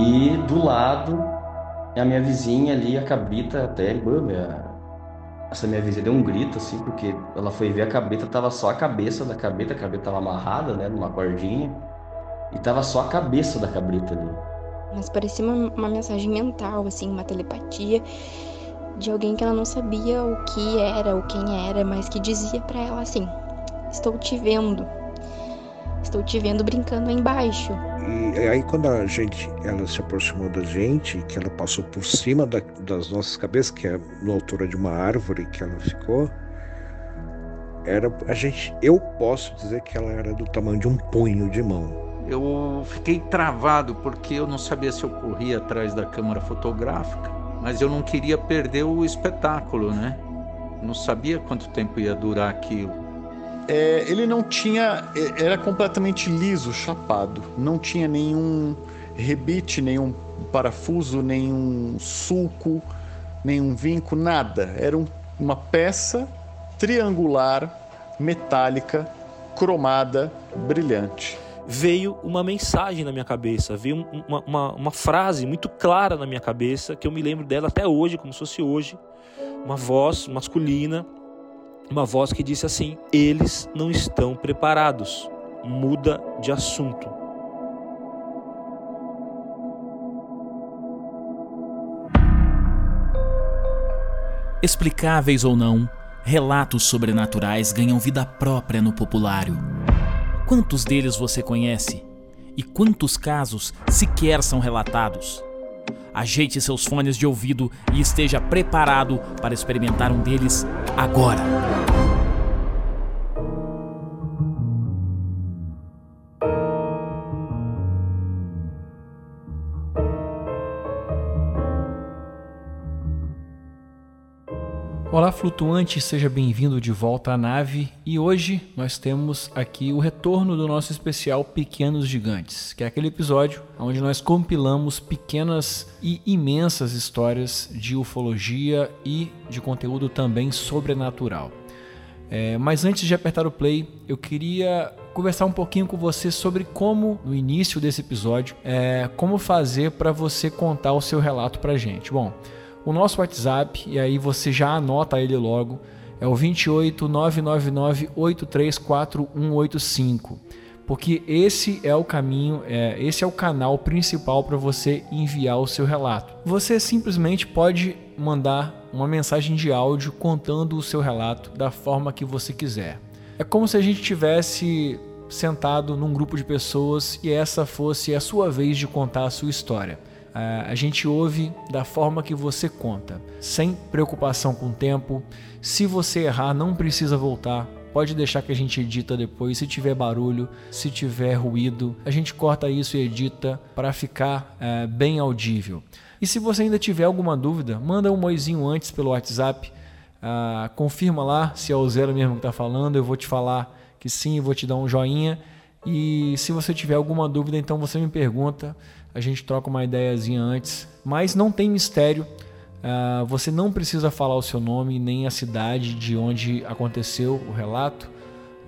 E do lado, a minha vizinha ali, a cabrita, até, minha, essa minha vizinha deu um grito, assim, porque ela foi ver a cabrita, tava só a cabeça da cabrita, a cabrita tava amarrada, né, numa cordinha, e tava só a cabeça da cabrita ali. Mas parecia uma, uma mensagem mental, assim, uma telepatia de alguém que ela não sabia o que era ou quem era, mas que dizia para ela assim: Estou te vendo. Estou te vendo brincando aí embaixo. E aí quando a gente, ela se aproximou da gente, que ela passou por cima da, das nossas cabeças, que é na altura de uma árvore que ela ficou, era a gente, eu posso dizer que ela era do tamanho de um punho de mão. Eu fiquei travado porque eu não sabia se eu corria atrás da câmera fotográfica, mas eu não queria perder o espetáculo, né? Não sabia quanto tempo ia durar aquilo. É, ele não tinha. É, era completamente liso, chapado. Não tinha nenhum rebite, nenhum parafuso, nenhum sulco, nenhum vinco, nada. Era um, uma peça triangular, metálica, cromada, brilhante veio uma mensagem na minha cabeça, veio uma, uma, uma, frase muito clara na minha cabeça, que eu me lembro dela até hoje, como se fosse hoje, uma voz masculina, uma voz que disse assim: Eles não estão preparados, muda de assunto. Explicáveis ou não, relatos sobrenaturais ganham vida própria no populário. Quantos deles você conhece? E quantos casos sequer são relatados? Ajeite seus fones de ouvido e esteja preparado para experimentar um deles agora. Flutuante, seja bem-vindo de volta à nave. E hoje nós temos aqui o retorno do nosso especial Pequenos Gigantes, que é aquele episódio onde nós compilamos pequenas e imensas histórias de ufologia e de conteúdo também sobrenatural. É, mas antes de apertar o play, eu queria conversar um pouquinho com você sobre como, no início desse episódio, é, como fazer para você contar o seu relato para gente. Bom o nosso WhatsApp, e aí você já anota ele logo, é o 28 999 834185. Porque esse é o caminho, é, esse é o canal principal para você enviar o seu relato. Você simplesmente pode mandar uma mensagem de áudio contando o seu relato da forma que você quiser. É como se a gente tivesse sentado num grupo de pessoas e essa fosse a sua vez de contar a sua história a gente ouve da forma que você conta, sem preocupação com o tempo. Se você errar, não precisa voltar. Pode deixar que a gente edita depois. Se tiver barulho, se tiver ruído, a gente corta isso e edita para ficar é, bem audível. E se você ainda tiver alguma dúvida, manda um moizinho antes pelo WhatsApp. Ah, confirma lá se é o Zero mesmo que está falando. Eu vou te falar que sim, vou te dar um joinha. E se você tiver alguma dúvida, então você me pergunta a gente troca uma ideiazinha antes, mas não tem mistério. Uh, você não precisa falar o seu nome nem a cidade de onde aconteceu o relato.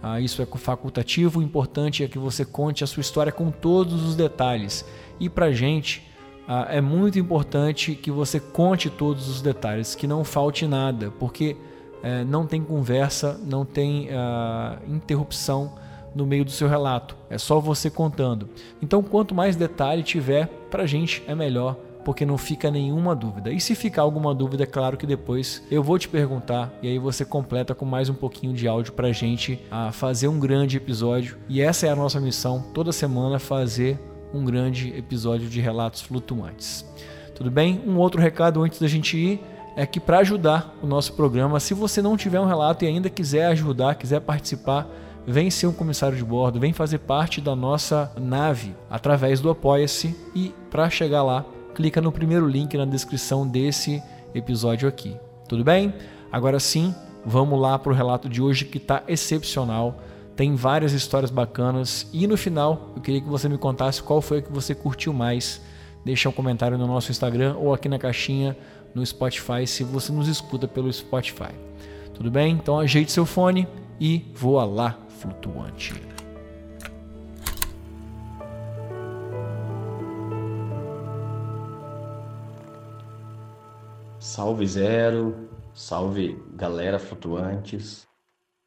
Uh, isso é facultativo. O importante é que você conte a sua história com todos os detalhes. E para gente uh, é muito importante que você conte todos os detalhes, que não falte nada, porque eh, não tem conversa, não tem interrupção no meio do seu relato. É só você contando. Então, quanto mais detalhe tiver, para a gente é melhor, porque não fica nenhuma dúvida. E se ficar alguma dúvida, é claro que depois eu vou te perguntar e aí você completa com mais um pouquinho de áudio para gente a fazer um grande episódio. E essa é a nossa missão, toda semana fazer um grande episódio de relatos flutuantes. Tudo bem? Um outro recado antes da gente ir é que para ajudar o nosso programa, se você não tiver um relato e ainda quiser ajudar, quiser participar, vem ser um comissário de bordo, vem fazer parte da nossa nave através do Apoia-se e para chegar lá, clica no primeiro link na descrição desse episódio aqui. Tudo bem? Agora sim, vamos lá para o relato de hoje que está excepcional. Tem várias histórias bacanas e no final eu queria que você me contasse qual foi a que você curtiu mais. Deixa um comentário no nosso Instagram ou aqui na caixinha no Spotify se você nos escuta pelo Spotify. Tudo bem? Então ajeite seu fone e voa lá flutuante. Salve Zero, salve galera flutuantes.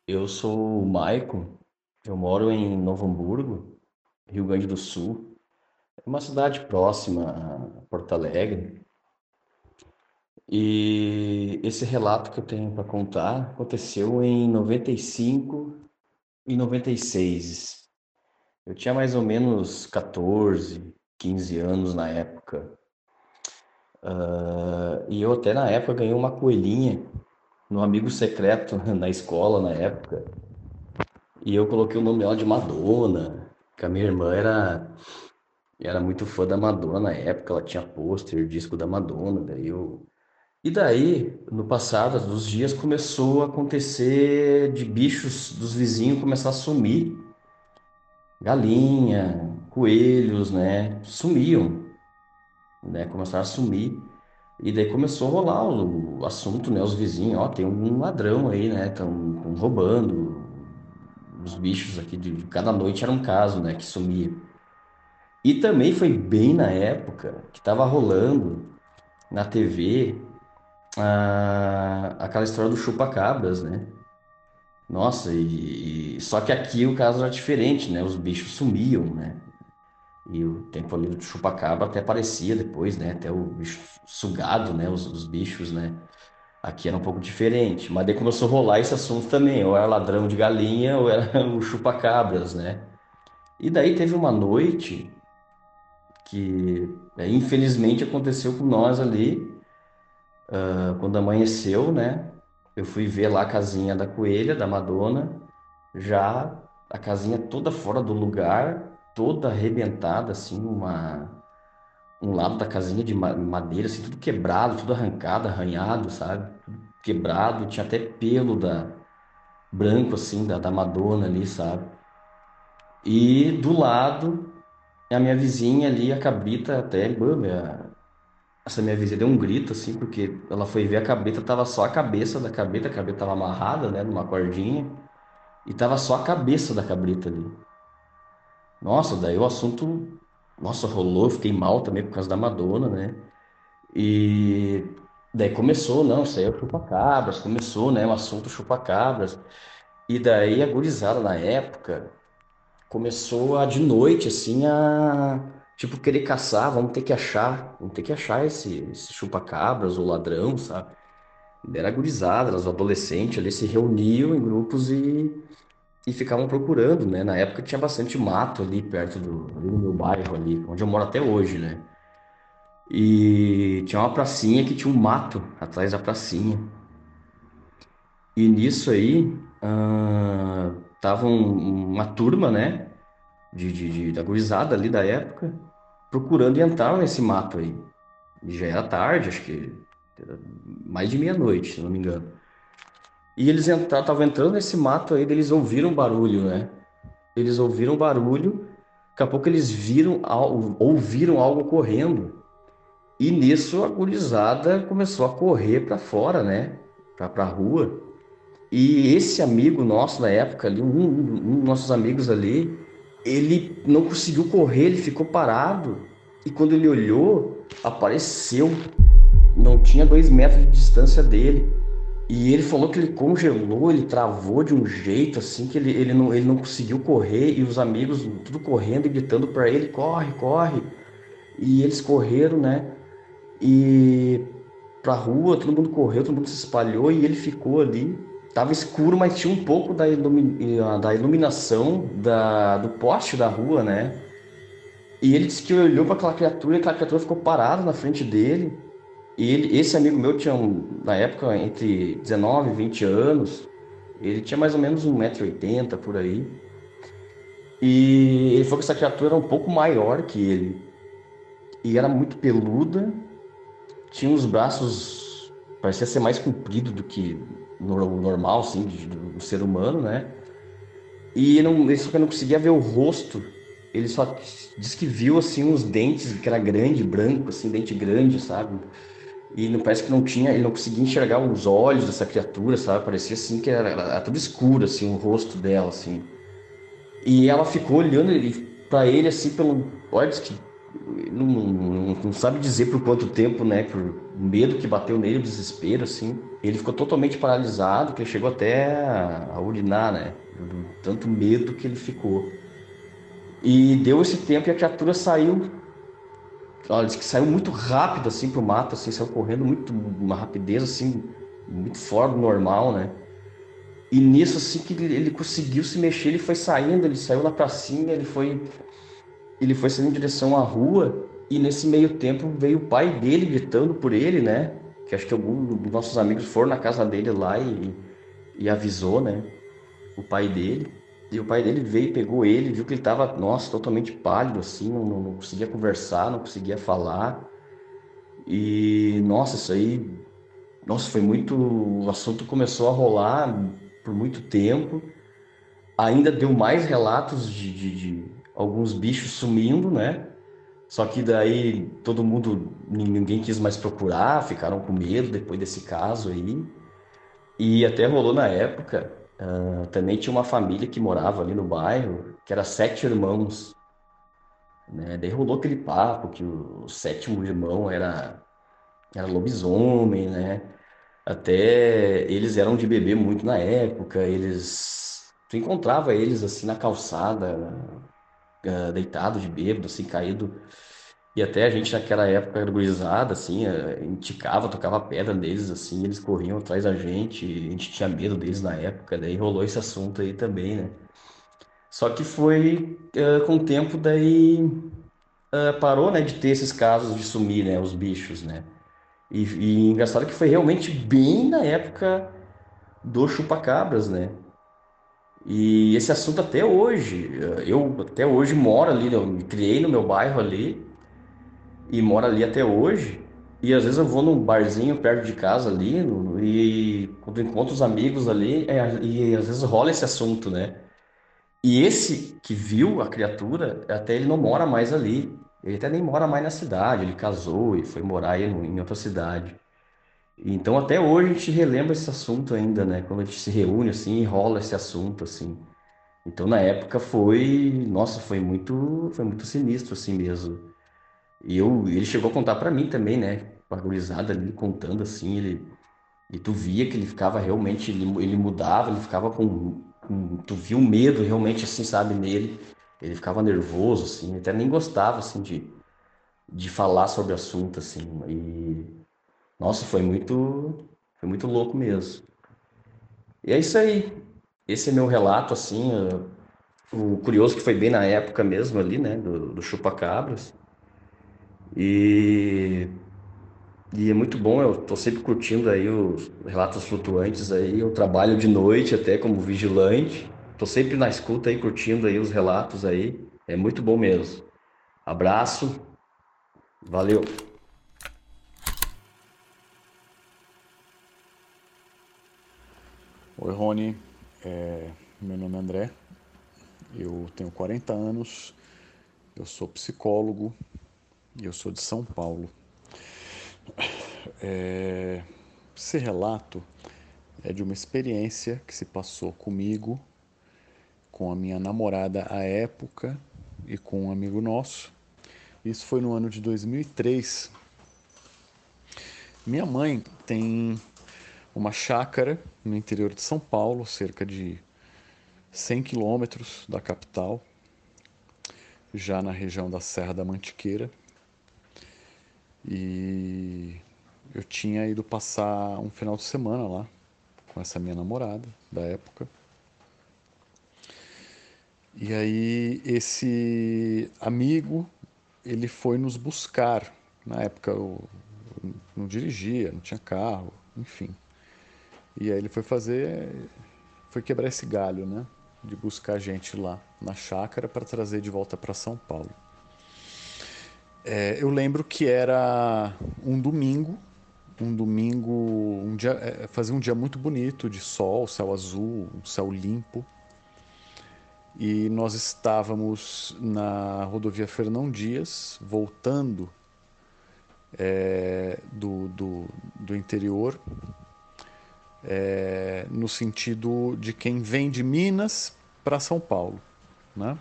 Eu sou o Maico, eu moro em Novo Hamburgo, Rio Grande do Sul. É uma cidade próxima a Porto Alegre. E esse relato que eu tenho para contar aconteceu em 95 e 96. Eu tinha mais ou menos 14, 15 anos na época. Uh, e eu até na época ganhei uma coelhinha no amigo secreto na escola na época. E eu coloquei o nome dela de Madonna, que a minha irmã era era muito fã da Madonna na época, ela tinha pôster, disco da Madonna, daí eu e daí, no passado, dos dias, começou a acontecer de bichos dos vizinhos começar a sumir. Galinha, coelhos, né? Sumiam, né? Começaram a sumir. E daí começou a rolar o assunto, né? Os vizinhos, ó, tem um ladrão aí, né? Estão roubando. Os bichos aqui, de, cada noite era um caso, né? Que sumia. E também foi bem na época que estava rolando na TV a, aquela história do chupa-cabras, né? Nossa, e, e, só que aqui o caso era diferente, né? Os bichos sumiam, né? E o tempo ali do chupa-cabra até aparecia depois, né? Até o bicho sugado, né? Os, os, bichos, né? Aqui era um pouco diferente. Mas daí começou a rolar esse assunto também. Ou era ladrão de galinha, ou era o chupa-cabras, né? E daí teve uma noite que, é, infelizmente, aconteceu com nós ali Uh, quando amanheceu, né? Eu fui ver lá a casinha da coelha, da Madonna, já a casinha toda fora do lugar, toda arrebentada, assim, uma um lado da casinha de madeira, assim, tudo quebrado, tudo arrancado, arranhado, sabe? Quebrado, tinha até pelo da branco, assim, da, da Madonna ali, sabe? E do lado, a minha vizinha ali, a cabrita, até, minha, essa minha vizinha deu um grito, assim, porque ela foi ver a cabrita, tava só a cabeça da cabrita, a cabrita tava amarrada, né, numa cordinha, e tava só a cabeça da cabrita ali. Nossa, daí o assunto, nossa, rolou, fiquei mal também por causa da Madonna, né, e daí começou, não, saiu chupa-cabras, começou, né, o assunto chupa-cabras, e daí a gurizada na época começou a de noite, assim, a tipo, querer caçar, vamos ter que achar, vamos ter que achar esse, esse chupa-cabras ou ladrão, sabe? Era gurizada, os adolescentes ali se reuniam em grupos e, e ficavam procurando, né? Na época tinha bastante mato ali perto do, ali no meu bairro ali, onde eu moro até hoje, né? E tinha uma pracinha que tinha um mato atrás da pracinha. E nisso aí, uh, tava um, uma turma, né? De, de, de, da gurizada ali da época, procurando entrar nesse mato aí. E já era tarde, acho que era mais de meia-noite, se não me engano. E eles estavam entrando nesse mato aí, eles ouviram barulho, né? Eles ouviram barulho, daqui a pouco eles viram, ouviram algo correndo. E nisso a gurizada começou a correr para fora, né? Pra, pra rua. E esse amigo nosso na época ali, um, um, um dos nossos amigos ali, ele não conseguiu correr, ele ficou parado. E quando ele olhou, apareceu. Não tinha dois metros de distância dele. E ele falou que ele congelou, ele travou de um jeito assim que ele, ele, não, ele não conseguiu correr. E os amigos tudo correndo e gritando para ele: corre, corre. E eles correram, né? E pra rua, todo mundo correu, todo mundo se espalhou e ele ficou ali Tava escuro, mas tinha um pouco da, ilumi da iluminação da, do poste da rua, né? E ele disse que olhou para aquela criatura e aquela criatura ficou parada na frente dele. E ele, esse amigo meu tinha, na época, entre 19 e 20 anos. Ele tinha mais ou menos 1,80m por aí. E ele falou que essa criatura era um pouco maior que ele. E era muito peluda. Tinha os braços, parecia ser mais comprido do que normal, assim, do, ser humano, né? E não, ele só que não conseguia ver o rosto. Ele só disse que viu, assim, uns dentes, que era grande, branco, assim, dente grande, sabe? E não parece que não tinha, ele não conseguia enxergar os olhos dessa criatura, sabe? Parecia, assim, que era, era tudo escuro, assim, o rosto dela, assim. E ela ficou olhando para ele, assim, pelo... Olha, que não, não, não, sabe dizer por quanto tempo, né? Por medo que bateu nele, desespero, assim. Ele ficou totalmente paralisado, que ele chegou até a urinar, né? Tanto medo que ele ficou. E deu esse tempo e a criatura saiu. Olha, disse que saiu muito rápido, assim, pro mato, assim, saiu correndo muito, uma rapidez, assim, muito fora do normal, né? E nisso, assim, que ele, ele conseguiu se mexer, ele foi saindo, ele saiu lá pra cima, ele foi ele foi saindo em direção à rua e nesse meio tempo veio o pai dele gritando por ele, né? Que acho que algum dos nossos amigos foram na casa dele lá e, e avisou, né? O pai dele. E o pai dele veio, pegou ele, viu que ele tava, nossa, totalmente pálido, assim, não, não conseguia conversar, não conseguia falar. E, nossa, isso aí, nossa, foi muito. O assunto começou a rolar por muito tempo. Ainda deu mais relatos de, de, de alguns bichos sumindo, né? Só que daí todo mundo, ninguém quis mais procurar, ficaram com medo depois desse caso aí. E até rolou na época, uh, também tinha uma família que morava ali no bairro, que era sete irmãos. Né? Daí rolou aquele papo que o sétimo irmão era, era lobisomem, né? Até eles eram de beber muito na época, eles... Tu encontrava eles assim na calçada, uh, deitado de bêbado, assim, caído. E até a gente naquela época era gurizada, assim, uh, indicava, tocava pedra neles, assim, eles corriam atrás da gente, a gente tinha medo deles na época, daí rolou esse assunto aí também, né? Só que foi uh, com o tempo daí parou, né, de ter esses casos de sumir, né, os bichos, né? E, e engraçado que foi realmente bem na época do chupacabras, né? E esse assunto até hoje, eu até hoje moro ali, eu me criei no meu bairro ali e moro ali até hoje. E às vezes eu vou num barzinho perto de casa ali e quando encontro os amigos ali, é, e às vezes rola esse assunto, né? E esse que viu a criatura, até ele não mora mais ali. Ele até nem mora mais na cidade, ele casou e foi morar em outra cidade. Então até hoje a gente relembra esse assunto ainda, né? Quando a gente se reúne assim, rola esse assunto assim. Então na época foi, nossa, foi muito, foi muito sinistro assim mesmo. E eu, ele chegou a contar para mim também, né? Com a gurizada ali contando assim, ele e tu via que ele ficava realmente, ele, ele mudava, ele ficava com, com, tu via um medo realmente assim, sabe, nele. Ele ficava nervoso assim, até nem gostava assim de de falar sobre o assunto assim. E nossa, foi muito, foi muito louco mesmo. E é isso aí. Esse é meu relato, assim, uh, o curioso que foi bem na época mesmo ali, né, do, do chupa-cabras. E, e é muito bom, eu tô sempre curtindo aí os relatos flutuantes aí, eu trabalho de noite até como vigilante, tô sempre na escuta aí, curtindo aí os relatos aí, é muito bom mesmo. Abraço, valeu! Oi, Rony. É, meu nome é André. Eu tenho 40 anos. Eu sou psicólogo e eu sou de São Paulo. É, esse relato é de uma experiência que se passou comigo, com a minha namorada à época e com um amigo nosso. Isso foi no ano de 2003. Minha mãe tem uma chácara no interior de São Paulo, cerca de 100 quilômetros da capital, já na região da Serra da Mantiqueira. E eu tinha ido passar um final de semana lá com essa minha namorada da época. E aí esse amigo, ele foi nos buscar. Na época eu não dirigia, não tinha carro, enfim. E aí ele foi fazer, foi quebrar esse galho, né? De buscar gente lá na chácara para trazer de volta para São Paulo. É, eu lembro que era um domingo, um domingo, um dia, é, fazia um dia muito bonito, de sol, céu azul, um céu limpo. E nós estávamos na rodovia Fernão Dias, voltando é, do, do, do interior é, no sentido de quem vem de Minas para São Paulo. Né?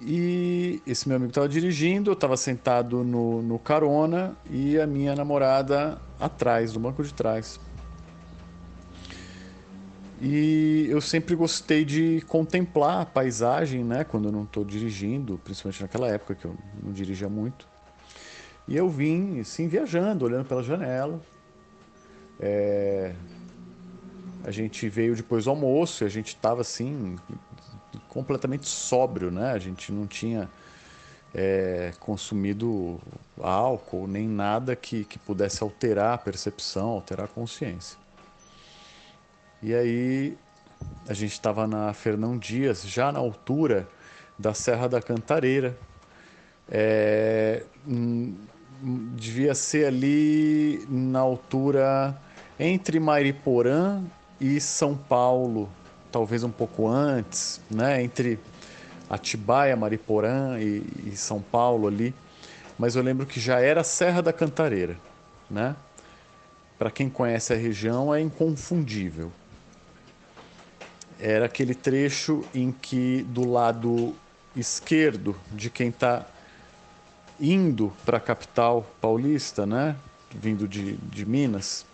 E esse meu amigo estava dirigindo, eu estava sentado no, no carona e a minha namorada atrás, no banco de trás. E eu sempre gostei de contemplar a paisagem, né? Quando eu não estou dirigindo, principalmente naquela época que eu não dirigia muito. E eu vim, assim, viajando, olhando pela janela. É... A gente veio depois do almoço e a gente estava, assim, completamente sóbrio, né? A gente não tinha é, consumido álcool nem nada que, que pudesse alterar a percepção, alterar a consciência. E aí a gente estava na Fernão Dias, já na altura da Serra da Cantareira. É, devia ser ali na altura entre Mariporã e São Paulo, talvez um pouco antes, né? entre Atibaia, Mariporã e, e São Paulo ali. Mas eu lembro que já era Serra da Cantareira. Né? Para quem conhece a região, é inconfundível era aquele trecho em que do lado esquerdo de quem está indo para a capital paulista, né, vindo de, de Minas,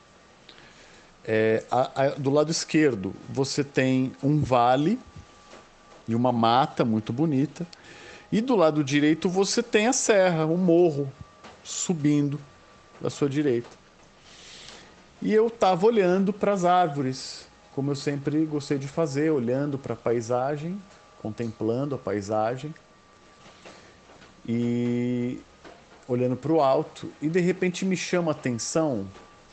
é, a, a, do lado esquerdo você tem um vale e uma mata muito bonita, e do lado direito você tem a serra, o morro subindo da sua direita. E eu estava olhando para as árvores como eu sempre gostei de fazer, olhando para a paisagem, contemplando a paisagem e olhando para o alto, e de repente me chama a atenção,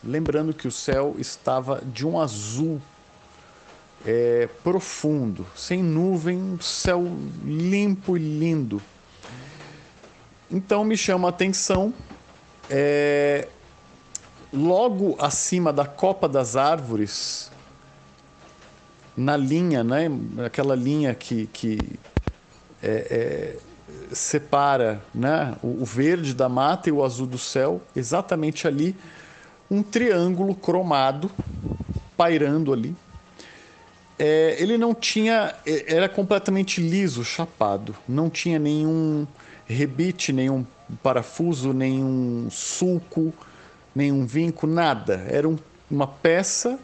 lembrando que o céu estava de um azul é, profundo, sem nuvem, um céu limpo e lindo. Então me chama a atenção, é, logo acima da copa das árvores, na linha, né? aquela linha que, que é, é, separa né? O, o, verde da mata e o azul do céu, exatamente ali, um triângulo cromado pairando ali. É, ele não tinha, é, era completamente liso, chapado, não tinha nenhum rebite, nenhum parafuso, nenhum sulco, nenhum vinco, nada. Era um, uma peça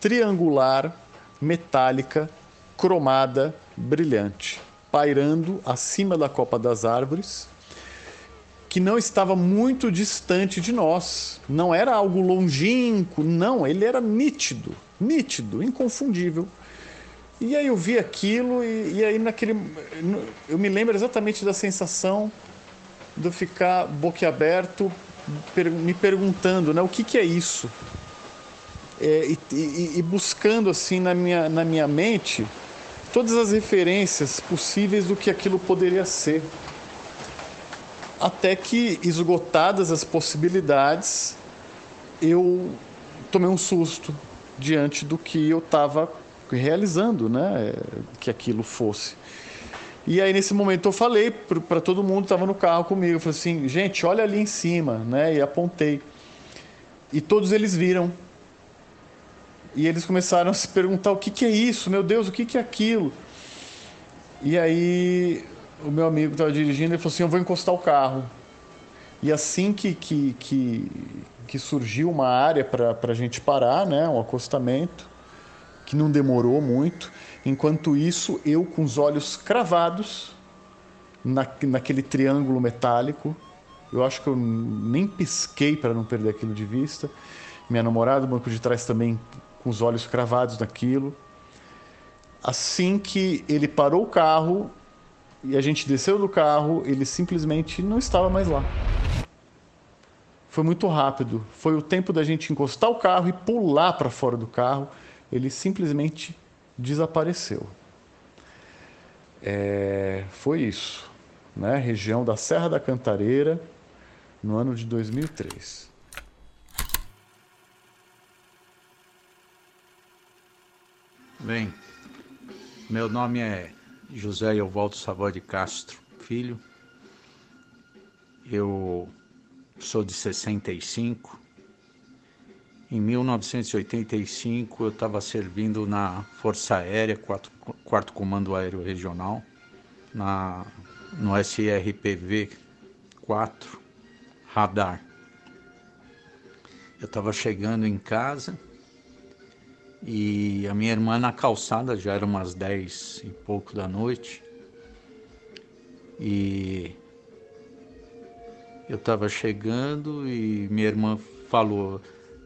triangular metálica, cromada, brilhante, pairando acima da copa das árvores, que não estava muito distante de nós. Não era algo longínquo, não, ele era nítido, nítido, inconfundível. E aí eu vi aquilo e, e aí naquele eu me lembro exatamente da sensação de eu ficar boquiaberto, me perguntando, né, o que, que é isso? é, e, e, e, buscando assim na minha, na minha mente todas as referências possíveis do que aquilo poderia ser. Até que, esgotadas as possibilidades, eu tomei um susto diante do que eu estava realizando, né? Que aquilo fosse. E aí, nesse momento, eu falei para todo mundo que estava no carro comigo: eu falei assim, gente, olha ali em cima, né? E apontei. E todos eles viram e eles começaram a se perguntar o que, que é isso, meu Deus, o que, que é aquilo? E aí o meu amigo estava dirigindo e falou assim: Eu vou encostar o carro. E assim que, que, que, que surgiu uma área para a gente parar, né, um acostamento, que não demorou muito. Enquanto isso, eu com os olhos cravados na, naquele triângulo metálico, eu acho que eu nem pisquei para não perder aquilo de vista. Minha namorada, o banco de trás também com os olhos cravados naquilo. Assim que ele parou o carro e a gente desceu do carro, ele simplesmente não estava mais lá. Foi muito rápido. Foi o tempo da gente encostar o carro e pular para fora do carro. Ele simplesmente desapareceu. É, foi isso, né? Região da Serra da Cantareira, no ano de 2003. Bem, meu nome é José Evaldo Savoy de Castro Filho. Eu sou de 65. Em 1985 eu estava servindo na Força Aérea, quarto, quarto Comando Aéreo Regional. na, no SRPV 4 radar. Eu estava chegando em casa e a minha irmã na calçada já era umas 10 e pouco da noite. E eu estava chegando e minha irmã falou: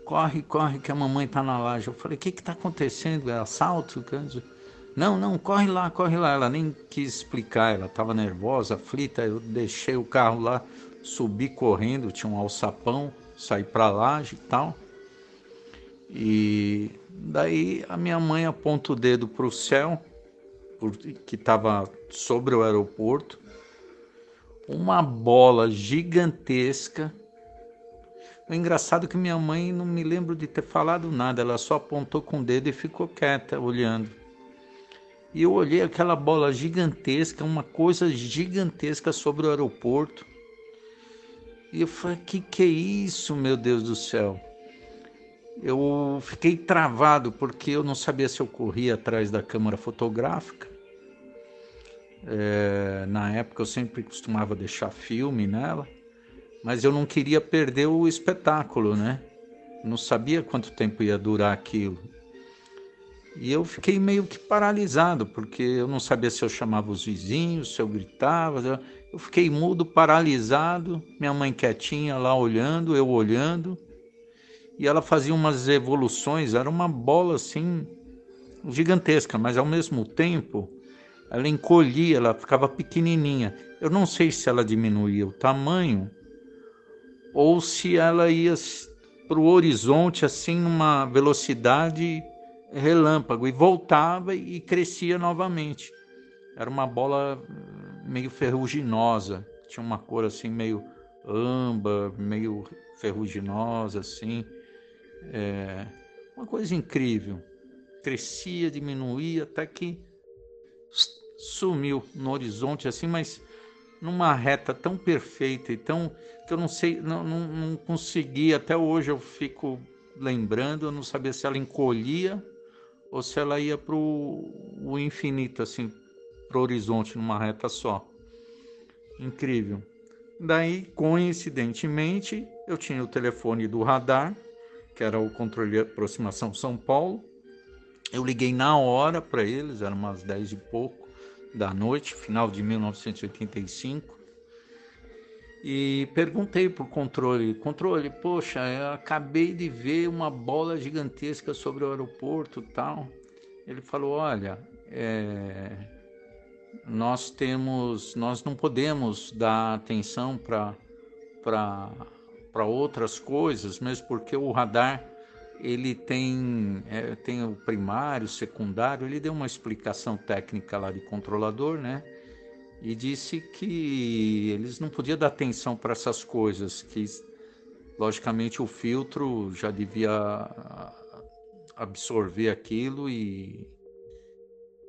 corre, corre, que a mamãe está na laje. Eu falei: o que está acontecendo? É assalto? Não, não, corre lá, corre lá. Ela nem quis explicar, ela estava nervosa, aflita. Eu deixei o carro lá, subi correndo, tinha um alçapão, saí para a laje e tal. E daí a minha mãe aponta o dedo para o céu, que estava sobre o aeroporto, uma bola gigantesca. O engraçado é que minha mãe não me lembro de ter falado nada, ela só apontou com o dedo e ficou quieta olhando. E eu olhei aquela bola gigantesca, uma coisa gigantesca sobre o aeroporto. E eu falei: que que é isso, meu Deus do céu? Eu fiquei travado porque eu não sabia se eu corria atrás da câmera fotográfica é, na época eu sempre costumava deixar filme nela, mas eu não queria perder o espetáculo, né? Não sabia quanto tempo ia durar aquilo. E eu fiquei meio que paralisado, porque eu não sabia se eu chamava os vizinhos, se eu gritava. Eu fiquei mudo, paralisado, minha mãe quietinha lá olhando, eu olhando. E ela fazia umas evoluções, era uma bola assim gigantesca, mas ao mesmo tempo ela encolhia, ela ficava pequenininha. Eu não sei se ela diminuía o tamanho ou se ela ia para o horizonte assim numa velocidade relâmpago e voltava e crescia novamente. Era uma bola meio ferruginosa, tinha uma cor assim meio âmbar, meio ferruginosa assim. É, uma coisa incrível. Crescia, diminuía até que sumiu no horizonte assim, mas numa reta tão perfeita e tão que eu não sei, não, não, não consegui, até hoje eu fico lembrando, eu não sabia se ela encolhia ou se ela ia para o infinito, assim, para o horizonte numa reta só. Incrível. Daí, coincidentemente, eu tinha o telefone do radar, que era o controle de aproximação São Paulo. Eu liguei na hora para eles, eram umas 10 e pouco da noite, final de 1985, e perguntei para o controle: controle, poxa, eu acabei de ver uma bola gigantesca sobre o aeroporto tal. Ele falou: olha, é, nós temos, nós não podemos dar atenção para para outras coisas, mesmo porque o radar ele tem, é, tem o primário, o secundário, ele deu uma explicação técnica lá de controlador, né? E disse que eles não podiam dar atenção para essas coisas, que logicamente o filtro já devia absorver aquilo e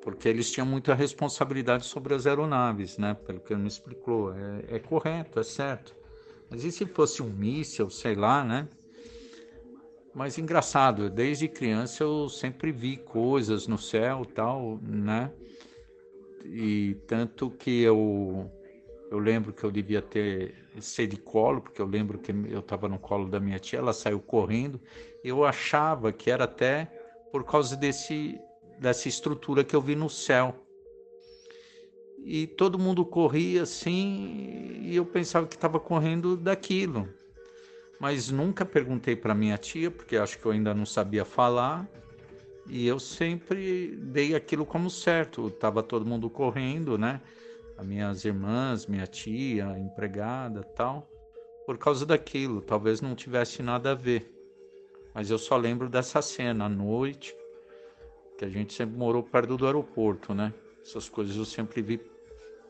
porque eles tinham muita responsabilidade sobre as aeronaves, né? Pelo que ele me explicou, é, é correto, é certo. Mas e se fosse um míssil, sei lá, né? Mas engraçado, desde criança eu sempre vi coisas no céu tal, né? E tanto que eu eu lembro que eu devia ter ser de colo, porque eu lembro que eu estava no colo da minha tia, ela saiu correndo. Eu achava que era até por causa desse dessa estrutura que eu vi no céu. E todo mundo corria assim, e eu pensava que estava correndo daquilo mas nunca perguntei para minha tia, porque acho que eu ainda não sabia falar. E eu sempre dei aquilo como certo. Tava todo mundo correndo, né? As minhas irmãs, minha tia, empregada, tal, por causa daquilo. Talvez não tivesse nada a ver. Mas eu só lembro dessa cena à noite, que a gente sempre morou perto do aeroporto, né? Essas coisas eu sempre vi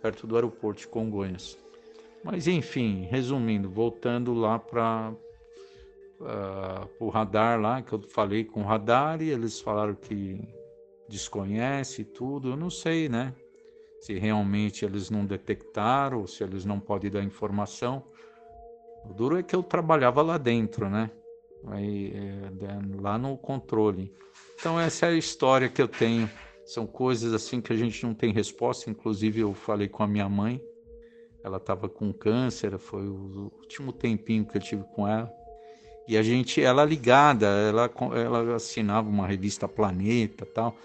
perto do aeroporto de Congonhas. Mas enfim, resumindo, voltando lá para uh, ah, o radar lá, que eu falei com o radar e eles falaram que desconhece tudo, eu não sei, né? Se realmente eles não detectaram, se eles não podem dar informação. O duro é que eu trabalhava lá dentro, né? Aí, é, lá no controle. Então essa é a história que eu tenho São coisas assim que a gente não tem resposta. Inclusive, eu falei com a minha mãe, ela estava com câncer, foi o último tempinho que eu tive com ela. E a gente, ela ligada, ela, ela assinava uma revista Planeta tal,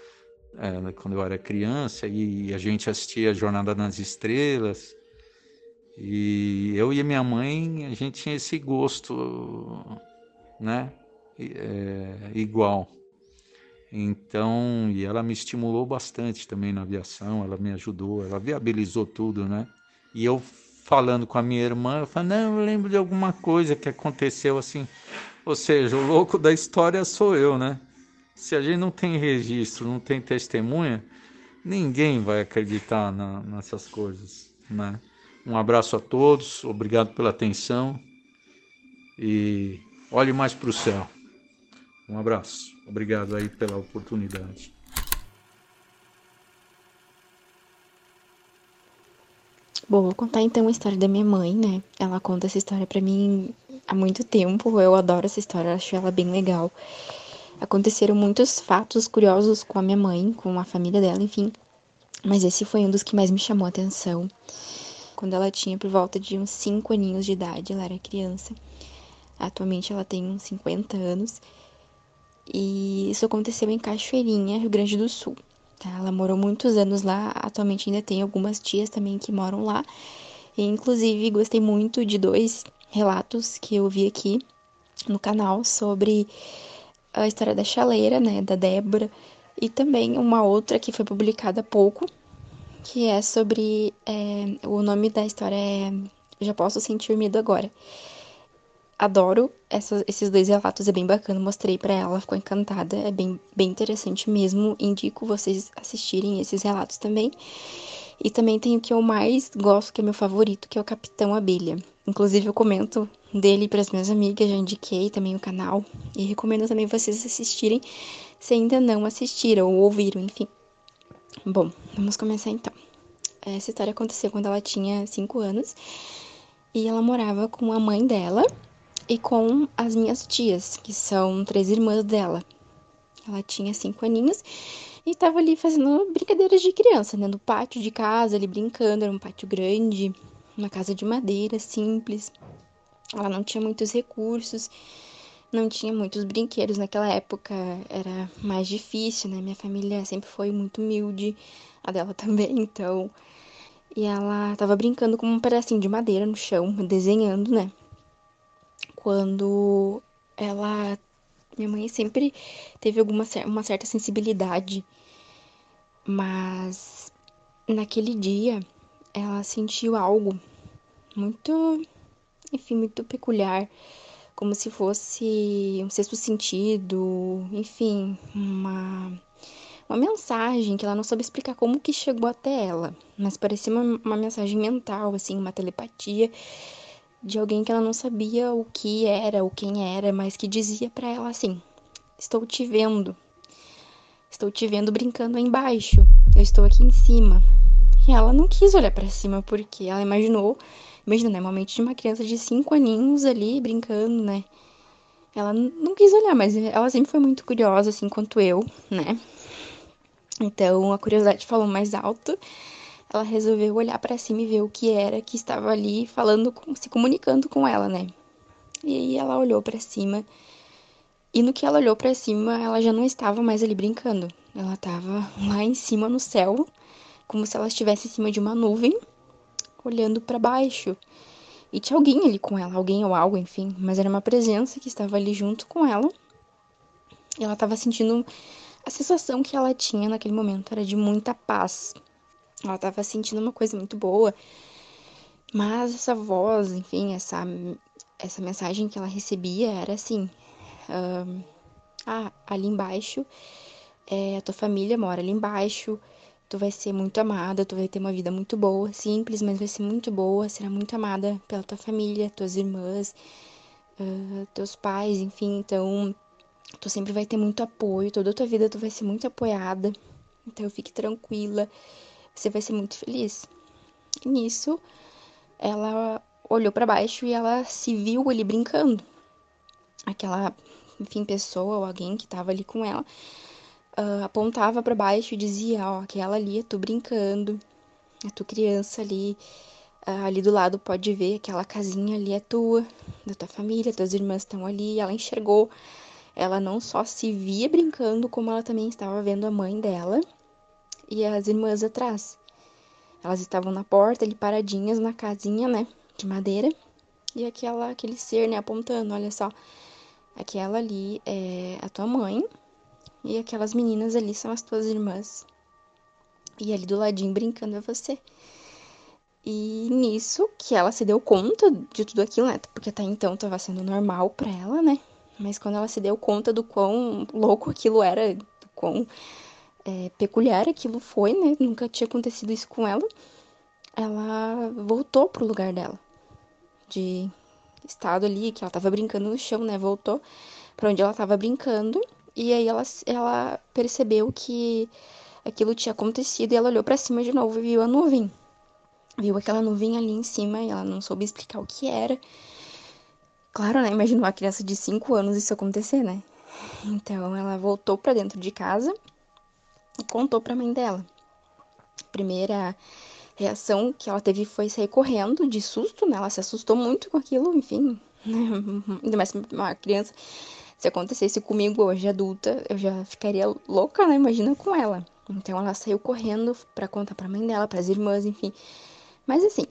é, quando eu era criança, e a gente assistia Jornada nas Estrelas. E eu e minha mãe, a gente tinha esse gosto, né? É, igual. Então, e ela me estimulou bastante também na aviação, ela me ajudou, ela viabilizou tudo, né? E eu falando com a minha irmã, eu falei, não, eu lembro de alguma coisa que aconteceu assim. Ou seja, o louco da história sou eu, né? Se a gente não tem registro, não tem testemunha, ninguém vai acreditar na, nessas coisas, né? Um abraço a todos, obrigado pela atenção e olhe mais para o céu. Um abraço, obrigado aí pela oportunidade. Bom, vou contar então a história da minha mãe, né? Ela conta essa história para mim há muito tempo. Eu adoro essa história, acho ela bem legal. Aconteceram muitos fatos curiosos com a minha mãe, com a família dela, enfim. Mas esse foi um dos que mais me chamou a atenção quando ela tinha por volta de uns 5 aninhos de idade, ela era criança. Atualmente ela tem uns 50 anos. E isso aconteceu em Cachoeirinha, Rio Grande do Sul. Tá? Ela morou muitos anos lá, atualmente ainda tem algumas tias também que moram lá. E, inclusive, gostei muito de dois relatos que eu vi aqui no canal sobre a história da chaleira, né, da Débora, e também uma outra que foi publicada há pouco, que é sobre. É, o nome da história é Já Posso Sentir Medo Agora. Adoro esses dois relatos, é bem bacana. Mostrei para ela, ficou encantada. É bem, bem interessante mesmo. Indico vocês assistirem esses relatos também. E também tem o que eu mais gosto, que é meu favorito, que é o Capitão Abelha. Inclusive, eu comento dele para as minhas amigas, já indiquei também o canal. E recomendo também vocês assistirem se ainda não assistiram ou ouviram, enfim. Bom, vamos começar então. Essa história aconteceu quando ela tinha 5 anos e ela morava com a mãe dela e com as minhas tias, que são três irmãs dela. Ela tinha 5 aninhos e estava ali fazendo brincadeiras de criança, né? No pátio de casa, ali brincando, era um pátio grande, uma casa de madeira simples. Ela não tinha muitos recursos não tinha muitos brinquedos naquela época, era mais difícil, né? Minha família sempre foi muito humilde, a dela também, então. E ela tava brincando com um pedacinho de madeira no chão, desenhando, né? Quando ela. Minha mãe sempre teve alguma uma certa sensibilidade, mas naquele dia ela sentiu algo muito, enfim, muito peculiar como se fosse um sexto sentido, enfim, uma, uma mensagem que ela não soube explicar como que chegou até ela, mas parecia uma, uma mensagem mental, assim, uma telepatia de alguém que ela não sabia o que era ou quem era, mas que dizia para ela assim: Estou te vendo. Estou te vendo brincando aí embaixo. Eu estou aqui em cima. E ela não quis olhar para cima porque ela imaginou Imagina, né? Uma mente de uma criança de 5 aninhos ali brincando, né? Ela não quis olhar, mas ela sempre foi muito curiosa, assim quanto eu, né? Então a curiosidade falou mais alto. Ela resolveu olhar para cima e ver o que era que estava ali falando, se comunicando com ela, né? E aí ela olhou para cima. E no que ela olhou para cima, ela já não estava mais ali brincando. Ela estava lá em cima no céu, como se ela estivesse em cima de uma nuvem olhando para baixo. E tinha alguém ali com ela, alguém ou algo, enfim, mas era uma presença que estava ali junto com ela. E ela estava sentindo a sensação que ela tinha naquele momento era de muita paz. Ela estava sentindo uma coisa muito boa. Mas essa voz, enfim, essa essa mensagem que ela recebia era assim: ah, ali embaixo, é, a tua família mora ali embaixo, Tu vai ser muito amada, tu vai ter uma vida muito boa, simples, mas vai ser muito boa, será muito amada pela tua família, tuas irmãs, uh, teus pais, enfim. Então, tu sempre vai ter muito apoio, toda a tua vida tu vai ser muito apoiada. Então, fique tranquila, você vai ser muito feliz. E nisso, ela olhou para baixo e ela se viu ali brincando. Aquela, enfim, pessoa ou alguém que tava ali com ela uh, apontava para baixo e dizia: Ó, aquela ali é tu brincando, é tu criança ali. Uh, ali do lado pode ver aquela casinha ali é tua, da tua família, tuas irmãs estão ali. Ela enxergou, ela não só se via brincando, como ela também estava vendo a mãe dela e as irmãs atrás. Elas estavam na porta, ali paradinhas na casinha, né, de madeira, e aquela aquele ser, né, apontando, olha só, aquela ali é a tua mãe e aquelas meninas ali são as tuas irmãs. E ali do ladinho brincando é você. E nisso que ela se deu conta de tudo aquilo, né? Porque até então tava sendo normal para ela, né? Mas quando ela se deu conta do quão louco aquilo era, do quão é, peculiar aquilo foi, né? Nunca tinha acontecido isso com ela. Ela voltou pro lugar dela. De estado ali, que ela tava brincando no chão, né? Voltou para onde ela tava brincando. E aí ela, ela percebeu que aquilo tinha acontecido e ela olhou para cima de novo e viu a nuvem. Viu aquela nuvem ali em cima e ela não soube explicar o que era. Claro, né? Imaginou uma criança de 5 anos isso acontecer, né? Então ela voltou para dentro de casa e contou para a mãe dela. A primeira reação que ela teve foi sair correndo de susto, né? Ela se assustou muito com aquilo, enfim, ainda mais uma criança. Se acontecesse comigo hoje adulta, eu já ficaria louca, né? Imagina com ela. Então ela saiu correndo para contar para a mãe dela, para as irmãs, enfim. Mas assim,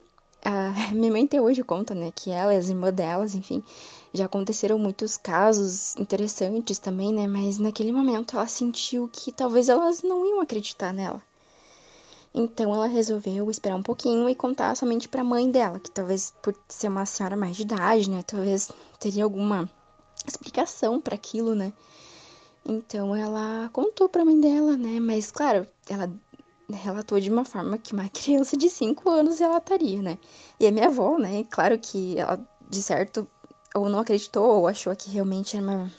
a minha mãe até hoje conta, né, que ela e as irmãs delas, enfim, já aconteceram muitos casos interessantes também, né? Mas naquele momento ela sentiu que talvez elas não iam acreditar nela. Então ela resolveu esperar um pouquinho e contar somente para a mãe dela, que talvez por ser uma senhora mais de idade, né, talvez teria alguma explicação para aquilo, né? Então ela contou para a mãe dela, né? Mas claro, ela relatou de uma forma que uma criança de 5 anos relataria, né? E a minha avó, né? Claro que ela de certo ou não acreditou, ou achou que realmente era uma,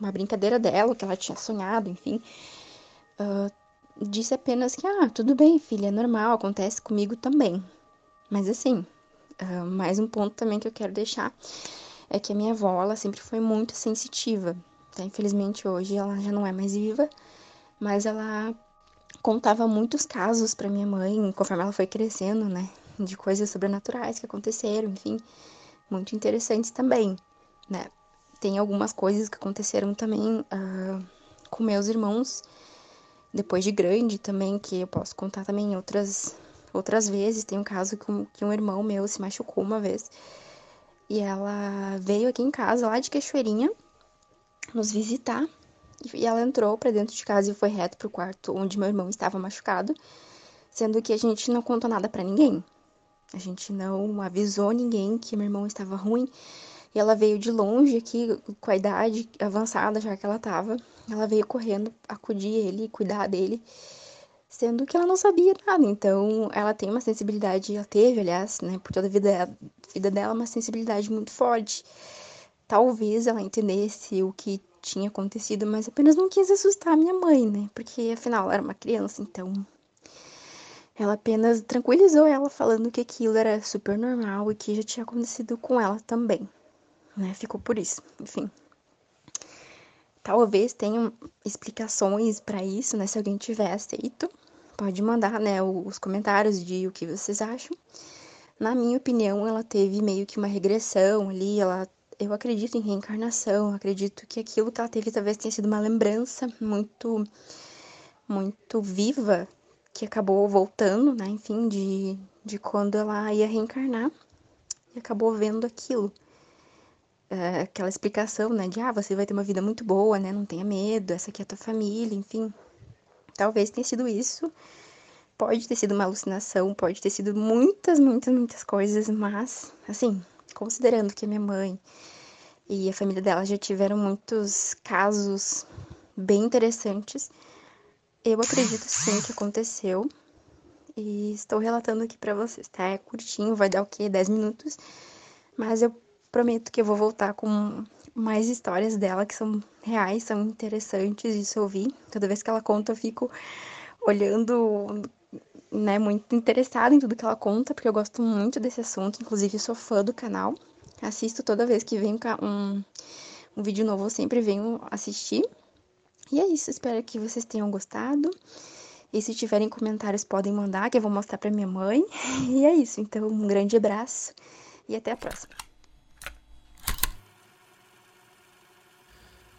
uma brincadeira dela, que ela tinha sonhado, enfim. Uh, disse apenas que, ah, tudo bem, filha, é normal, acontece comigo também. Mas assim, uh, mais um ponto também que eu quero deixar é que a minha avó, ela sempre foi muito sensitiva. Tá? Infelizmente hoje ela já não é mais viva, mas ela contava muitos casos para minha mãe, conforme ela foi crescendo, né? De coisas sobrenaturais que aconteceram, enfim muito interessantes também, né? Tem algumas coisas que aconteceram também uh, com meus irmãos depois de grande também, que eu posso contar também outras outras vezes. Tem um caso com, que um irmão meu se machucou uma vez e ela veio aqui em casa, lá de Cachoeirinha, nos visitar. E ela entrou para dentro de casa e foi reto pro quarto onde meu irmão estava machucado, sendo que a gente não contou nada para ninguém. A gente não avisou ninguém que meu irmão estava ruim. E ela veio de longe aqui, com a idade avançada já que ela estava. Ela veio correndo acudir ele cuidar dele, sendo que ela não sabia nada. Então, ela tem uma sensibilidade, ela teve, aliás, né, por toda a vida, vida dela, uma sensibilidade muito forte. Talvez ela entendesse o que tinha acontecido, mas apenas não quis assustar minha mãe, né? Porque afinal ela era uma criança, então ela apenas tranquilizou ela, falando que aquilo era super normal e que já tinha acontecido com ela também. Né? Ficou por isso, enfim. Talvez tenham explicações para isso, né? Se alguém tiver aceito, pode mandar, né, os comentários de o que vocês acham. Na minha opinião, ela teve meio que uma regressão ali, ela eu acredito em reencarnação, acredito que aquilo que ela teve talvez tenha sido uma lembrança muito muito viva que acabou voltando, né? Enfim, de, de quando ela ia reencarnar e acabou vendo aquilo. É, aquela explicação, né? De, ah, você vai ter uma vida muito boa, né? Não tenha medo, essa aqui é a tua família, enfim. Talvez tenha sido isso. Pode ter sido uma alucinação, pode ter sido muitas, muitas, muitas coisas, mas, assim, considerando que a minha mãe e a família dela já tiveram muitos casos bem interessantes, eu acredito sim que aconteceu. E estou relatando aqui para vocês, tá? É curtinho, vai dar o quê? 10 minutos. Mas eu prometo que eu vou voltar com mais histórias dela que são reais, são interessantes de se ouvir. Toda vez que ela conta, eu fico olhando, né, muito interessada em tudo que ela conta, porque eu gosto muito desse assunto. Inclusive, sou fã do canal. Assisto toda vez que vem um, um vídeo novo, eu sempre venho assistir. E é isso, espero que vocês tenham gostado. E se tiverem comentários, podem mandar, que eu vou mostrar para minha mãe. E é isso, então um grande abraço e até a próxima.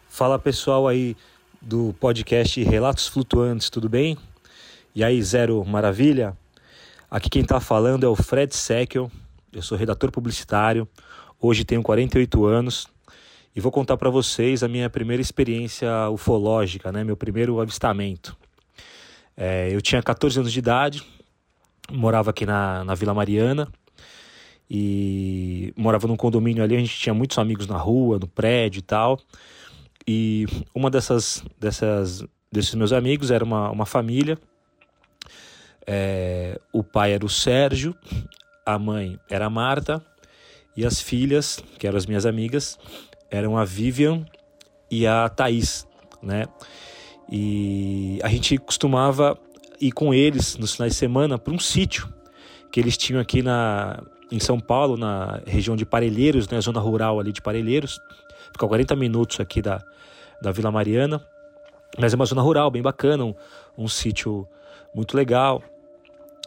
Fala pessoal aí do podcast Relatos Flutuantes, tudo bem? E aí, Zero Maravilha? Aqui quem está falando é o Fred Seckel, eu sou redator publicitário, hoje tenho 48 anos e vou contar para vocês a minha primeira experiência ufológica, né? meu primeiro avistamento. É, eu tinha 14 anos de idade, morava aqui na, na Vila Mariana e morava num condomínio ali, a gente tinha muitos amigos na rua, no prédio e tal. E uma dessas, dessas desses meus amigos era uma, uma família. É, o pai era o Sérgio, a mãe era a Marta e as filhas, que eram as minhas amigas, eram a Vivian e a Thaís, né? E a gente costumava ir com eles nos finais de semana para um sítio que eles tinham aqui na, em São Paulo, na região de Parelheiros, né, zona rural ali de Parelheiros. Fica a 40 minutos aqui da, da Vila Mariana. Mas é uma zona rural bem bacana, um, um sítio muito legal.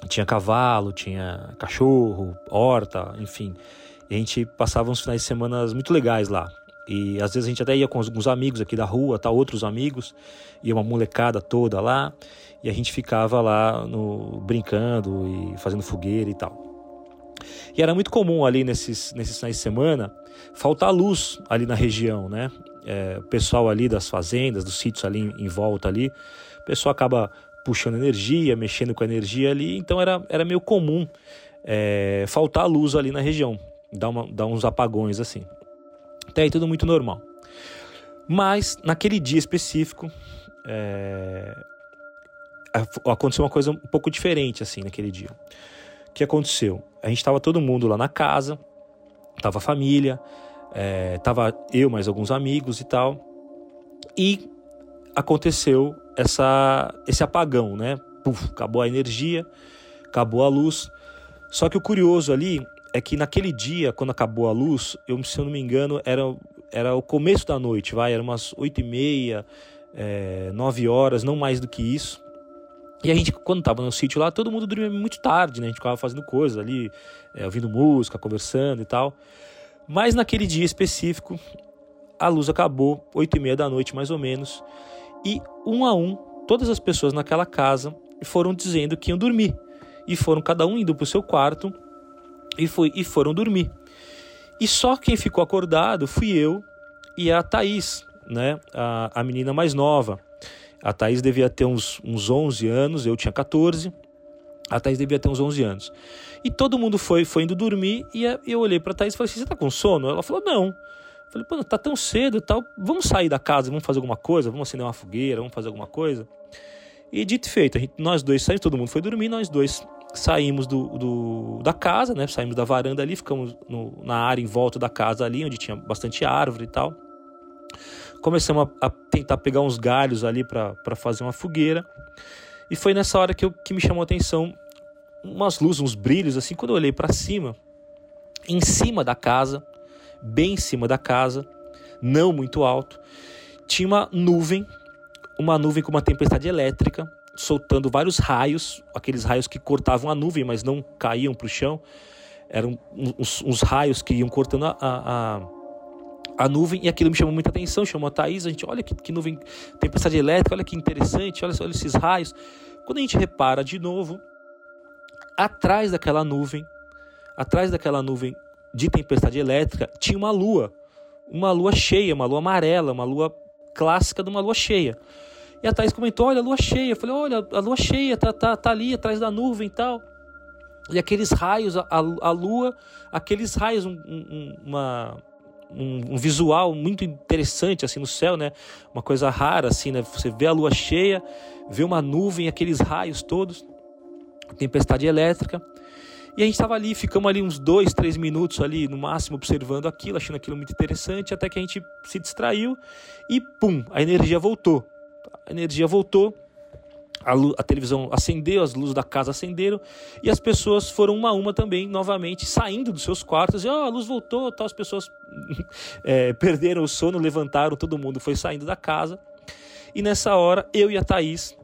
Tinha cavalo, tinha cachorro, horta, enfim. E a gente passava uns finais de semana muito legais lá. E às vezes a gente até ia com alguns amigos aqui da rua, tá, outros amigos, ia uma molecada toda lá, e a gente ficava lá no, brincando e fazendo fogueira e tal. E era muito comum ali nesses, nesses finais de semana faltar luz ali na região, né? É, o pessoal ali das fazendas, dos sítios ali em, em volta ali, o pessoal acaba puxando energia, mexendo com a energia ali, então era, era meio comum é, faltar luz ali na região, dar, uma, dar uns apagões assim. Até aí tudo muito normal. Mas naquele dia específico é... aconteceu uma coisa um pouco diferente assim naquele dia. O que aconteceu? A gente estava todo mundo lá na casa, tava a família, é... tava eu mais alguns amigos e tal, e aconteceu essa esse apagão, né? Puf, acabou a energia, acabou a luz. Só que o curioso ali é que naquele dia, quando acabou a luz, eu, se eu não me engano, era, era o começo da noite, vai, era umas oito e meia, é, nove horas, não mais do que isso. E a gente, quando estava no sítio lá, todo mundo dormia muito tarde, né? A gente ficava fazendo coisas ali, é, ouvindo música, conversando e tal. Mas naquele dia específico, a luz acabou, oito e meia da noite mais ou menos, e um a um, todas as pessoas naquela casa foram dizendo que iam dormir. E foram cada um indo para o seu quarto e, foi, e foram dormir. E só quem ficou acordado fui eu e a Thaís, né? a, a menina mais nova. A Thaís devia ter uns, uns 11 anos, eu tinha 14. A Thaís devia ter uns 11 anos. E todo mundo foi, foi indo dormir e eu olhei para a Thaís e falei assim, você tá com sono? Ela falou, não. Eu falei, pô, tá tão cedo e tal, vamos sair da casa, vamos fazer alguma coisa, vamos acender uma fogueira, vamos fazer alguma coisa. E dito feito, gente, nós dois saímos, todo mundo foi dormir, nós dois saímos do, do, da casa, né? Saímos da varanda ali, ficamos no, na área em volta da casa ali, onde tinha bastante árvore e tal. Começamos a, a tentar pegar uns galhos ali para fazer uma fogueira. E foi nessa hora que, eu, que me chamou a atenção umas luzes, uns brilhos, assim, quando eu olhei para cima, em cima da casa, bem em cima da casa, não muito alto, tinha uma nuvem, uma nuvem com uma tempestade elétrica, soltando vários raios, aqueles raios que cortavam a nuvem, mas não caíam para o chão. Eram uns, uns, raios que iam cortando a, a, a, nuvem e aquilo me chamou muita atenção, chamou a Thaís, a gente, olha que, que nuvem, tempestade elétrica, olha que interessante, olha, olha esses raios. Quando a gente repara de novo, atrás daquela nuvem, atrás daquela nuvem de tempestade elétrica, tinha uma lua, uma lua cheia, uma lua amarela, uma lua clássica de uma lua cheia. E a Thaís comentou: olha, a lua cheia. Eu falei: olha, a lua cheia tá, tá, tá ali atrás da nuvem e tal. E aqueles raios, a, a lua, aqueles raios, um, um, uma, um, um, visual muito interessante assim no céu, né? Uma coisa rara assim, né? Você vê a lua cheia, vê uma nuvem, aqueles raios todos, tempestade elétrica. E a gente estava ali, ficamos ali uns dois, três minutos ali no máximo observando aquilo, achando aquilo muito interessante, até que a gente se distraiu e pum, a energia voltou a energia voltou, a, a, televisão acendeu, as luzes da casa acenderam e as pessoas foram uma a uma também, novamente, saindo dos seus quartos. E oh, a luz voltou, tal, as pessoas é, perderam o sono, levantaram, todo mundo foi saindo da casa. E nessa hora, eu e a Thaís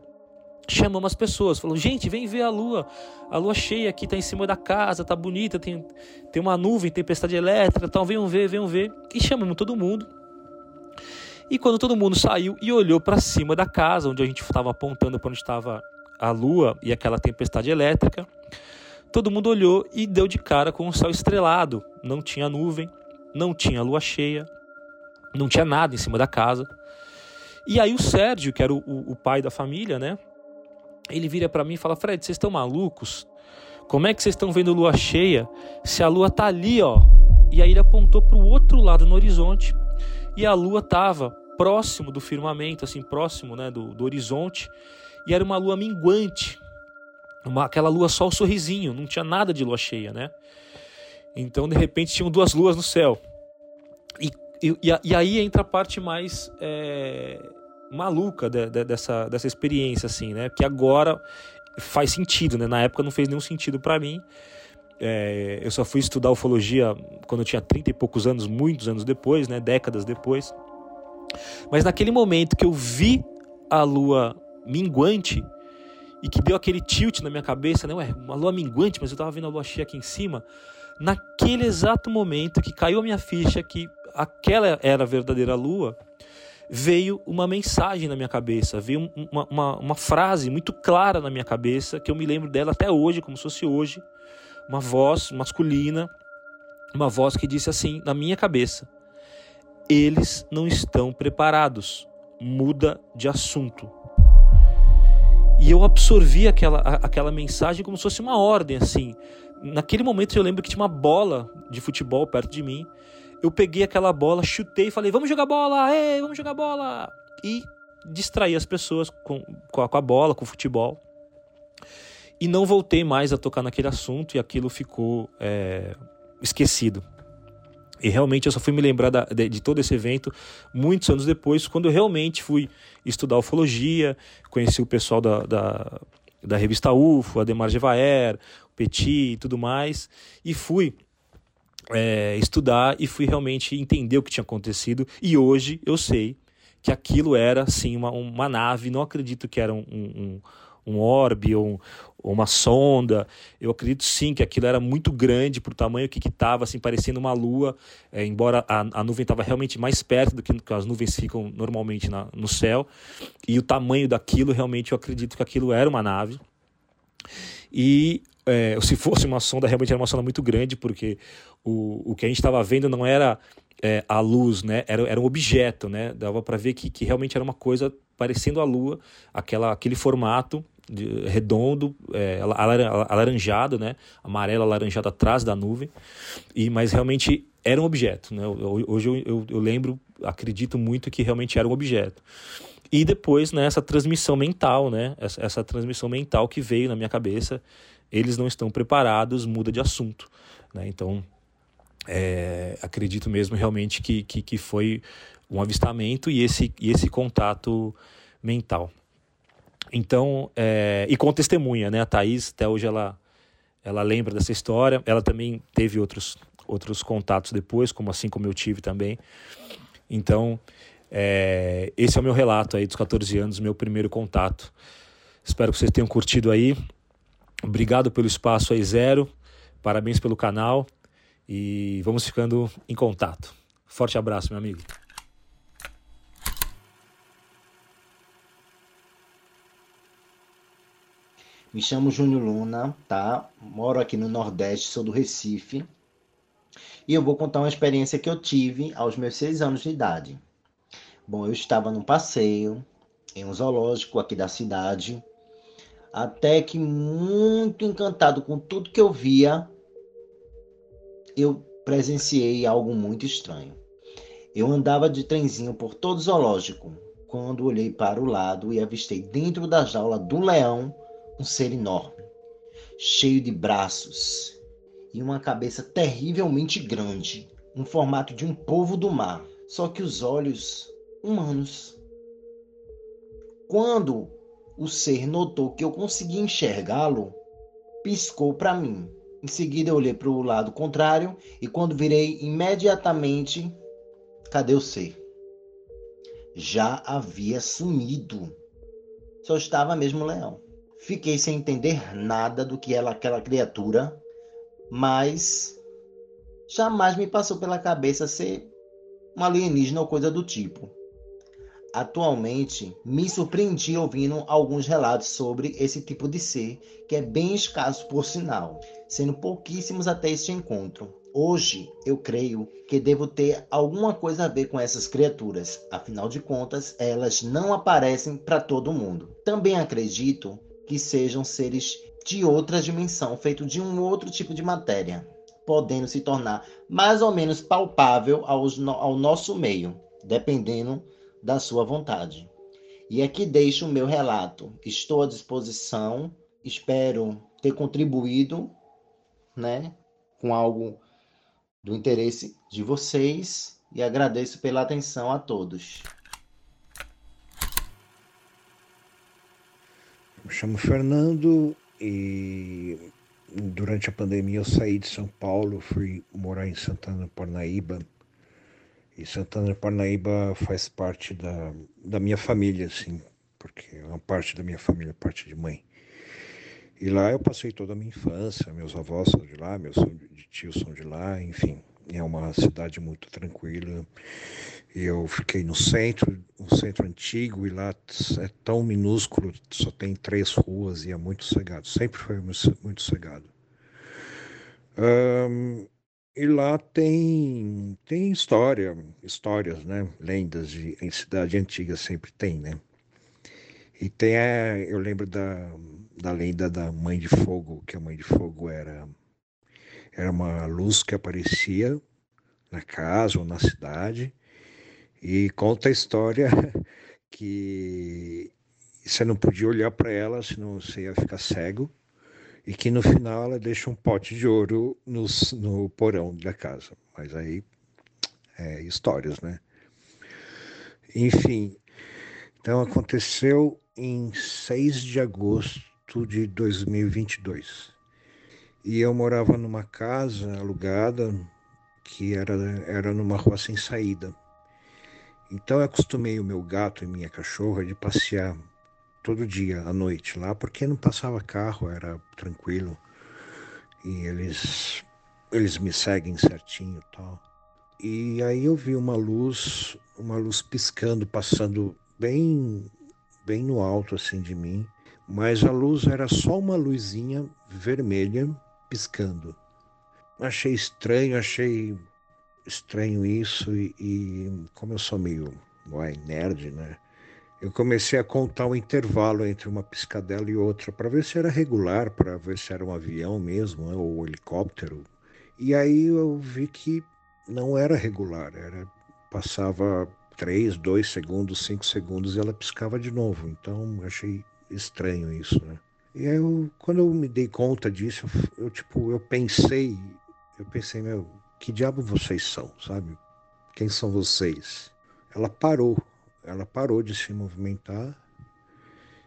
chamamos as pessoas, falou: "Gente, vem ver a lua. A lua cheia aqui tá em cima da casa, tá bonita, tem tem uma nuvem, tempestade elétrica, então venham ver, venham ver". E chamamos todo mundo. E quando todo mundo saiu e olhou para cima da casa, onde a gente estava apontando para onde estava a lua e aquela tempestade elétrica, todo mundo olhou e deu de cara com o céu estrelado. Não tinha nuvem, não tinha lua cheia, não tinha nada em cima da casa. E aí o Sérgio, que era o, o, o pai da família, né? Ele vira para mim e fala: Fred, vocês estão malucos? Como é que vocês estão vendo lua cheia se a lua tá ali, ó? E aí ele apontou para o outro lado no horizonte e a lua estava próximo do firmamento, assim, próximo né, do, do horizonte, e era uma lua minguante, uma, aquela lua só o sorrisinho, não tinha nada de lua cheia, né? Então, de repente, tinham duas luas no céu. E, e, e aí entra a parte mais é, maluca de, de, dessa, dessa experiência, assim, né? Que agora faz sentido, né? Na época não fez nenhum sentido para mim. É, eu só fui estudar ufologia quando eu tinha 30 e poucos anos, muitos anos depois, né? Décadas depois. Mas naquele momento que eu vi a lua minguante e que deu aquele tilt na minha cabeça, né? Ué, uma lua minguante, mas eu estava vendo a lua cheia aqui em cima. Naquele exato momento que caiu a minha ficha que aquela era a verdadeira lua, veio uma mensagem na minha cabeça, veio uma, uma, uma, frase muito clara na minha cabeça, que eu me lembro dela até hoje, como se fosse hoje, uma voz masculina, uma voz que disse assim na minha cabeça: Eles não estão preparados. Muda de assunto. E eu absorvi aquela, aquela mensagem como se fosse uma ordem, assim. Naquele momento eu lembro que tinha uma bola de futebol perto de mim. Eu peguei aquela bola, chutei e falei: Vamos jogar bola! Ei, vamos jogar bola! E distraí as pessoas com, com a bola, com o futebol e não voltei mais a tocar naquele assunto e aquilo ficou é, esquecido. E realmente eu só fui me lembrar da, de, de, todo esse evento muitos anos depois, quando eu realmente fui estudar ufologia, conheci o pessoal da, da, da revista UFO, Ademar Gevaer, o Petit e tudo mais, e fui é, estudar e fui realmente entender o que tinha acontecido. E hoje eu sei que aquilo era sim uma, uma nave, não acredito que era um, um um orbe ou, um, uma sonda. Eu acredito sim que aquilo era muito grande para o tamanho que estava, assim, parecendo uma lua, é, embora a, a nuvem estava realmente mais perto do que, que as nuvens ficam normalmente na, no céu. E o tamanho daquilo, realmente, eu acredito que aquilo era uma nave. E é, se fosse uma sonda, realmente era uma sonda muito grande, porque o, o que a gente estava vendo não era é, a luz, né? Era, era um objeto, né? Dava para ver que, que realmente era uma coisa parecendo a Lua, aquela, aquele formato de, redondo, é, alaranjado, né? Amarelo alaranjado atrás da nuvem. E mas realmente era um objeto, né? Hoje eu, eu, eu lembro, acredito muito que realmente era um objeto. E depois, né, essa transmissão mental, né? Essa, essa transmissão mental que veio na minha cabeça, eles não estão preparados, muda de assunto, né? Então, é, acredito mesmo realmente que, que, que foi um avistamento e esse, e esse contato mental. Então, é, e com testemunha, né? A Thaís, até hoje, ela, ela lembra dessa história. Ela também teve outros, outros contatos depois, como assim como eu tive também. Então, é, esse é o meu relato aí dos 14 anos, meu primeiro contato. Espero que vocês tenham curtido aí. Obrigado pelo espaço aí, Zero. Parabéns pelo canal. E vamos ficando em contato. Forte abraço, meu amigo. Me chamo Júnior Luna, tá? Moro aqui no Nordeste, sou do Recife. E eu vou contar uma experiência que eu tive aos meus seis anos de idade. Bom, eu estava num passeio em um zoológico aqui da cidade, até que muito encantado com tudo que eu via, eu presenciei algo muito estranho. Eu andava de trenzinho por todo o zoológico quando olhei para o lado e avistei dentro da jaula do leão um ser enorme, cheio de braços e uma cabeça terrivelmente grande, no formato de um povo do mar, só que os olhos humanos. Quando o ser notou que eu conseguia enxergá-lo, piscou para mim em seguida eu olhei para o lado contrário e quando virei imediatamente, cadê o ser? já havia sumido. Só estava mesmo o leão. Fiquei sem entender nada do que era aquela criatura, mas jamais me passou pela cabeça ser um alienígena ou coisa do tipo. Atualmente, me surpreendi ouvindo alguns relatos sobre esse tipo de ser, que é bem escasso por sinal, sendo pouquíssimos até este encontro. Hoje, eu creio que devo ter alguma coisa a ver com essas criaturas, afinal de contas, elas não aparecem para todo mundo. Também acredito que sejam seres de outra dimensão, feito de um outro tipo de matéria, podendo se tornar mais ou menos palpável aos, ao nosso meio, dependendo da sua vontade. E aqui deixo o meu relato. Estou à disposição, espero ter contribuído, né, com algo do interesse de vocês e agradeço pela atenção a todos. Me chamo Fernando e durante a pandemia eu saí de São Paulo, fui morar em Santana Parnaíba e Santana Parnaíba faz parte da, da minha família, assim, porque é uma parte da minha família, parte de mãe. E lá eu passei toda a minha infância, meus avós são de lá, meus tios são de lá, enfim. É uma cidade muito tranquila. Eu fiquei no centro, um centro antigo, e lá é tão minúsculo, só tem três ruas e é muito cegado. Sempre foi muito cegado. Um, e lá tem, tem história, histórias, né? Lendas de, em cidade antiga sempre tem, né? E tem a, eu lembro da, da lenda da Mãe de Fogo, que a Mãe de Fogo era, era uma luz que aparecia na casa ou na cidade e conta a história que você não podia olhar para ela, senão você ia ficar cego e que no final ela deixa um pote de ouro no, no porão da casa. Mas aí é histórias, né? Enfim, então aconteceu em 6 de agosto de 2022. E eu morava numa casa alugada que era, era numa rua sem saída. Então eu acostumei o meu gato e minha cachorra de passear todo dia à noite lá, porque não passava carro, era tranquilo. E eles eles me seguem certinho, tal. E aí eu vi uma luz, uma luz piscando, passando bem bem no alto assim de mim, mas a luz era só uma luzinha vermelha piscando. Achei estranho, achei estranho isso e, e como eu sou meio uai, nerd, né? eu comecei a contar o intervalo entre uma piscadela e outra para ver se era regular, para ver se era um avião mesmo né, ou um helicóptero. E aí eu vi que não era regular, era passava três, dois segundos, cinco segundos e ela piscava de novo. Então achei estranho isso, né? E aí eu, quando eu me dei conta disso, eu, eu tipo eu pensei, eu pensei meu, que diabo vocês são, sabe? Quem são vocês? Ela parou ela parou de se movimentar,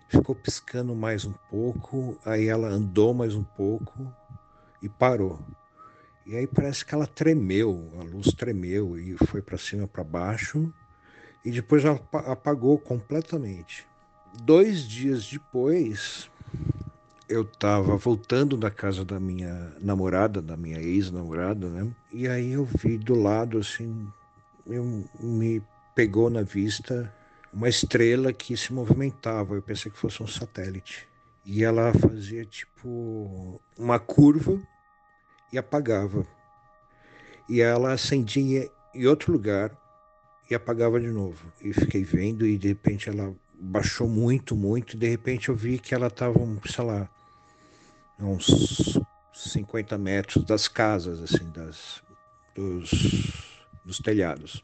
ficou piscando mais um pouco, aí ela andou mais um pouco e parou. E aí parece que ela tremeu, a luz tremeu e foi para cima para baixo e depois ela apagou completamente. Dois dias depois, eu estava voltando da casa da minha namorada, da minha ex-namorada, né? E aí eu vi do lado assim, eu me pegou na vista uma estrela que se movimentava. Eu pensei que fosse um satélite. E ela fazia tipo uma curva e apagava. E ela acendia em outro lugar e apagava de novo. E fiquei vendo e de repente ela baixou muito, muito. E de repente eu vi que ela estava, sei lá, uns 50 metros das casas, assim, das, dos, dos telhados.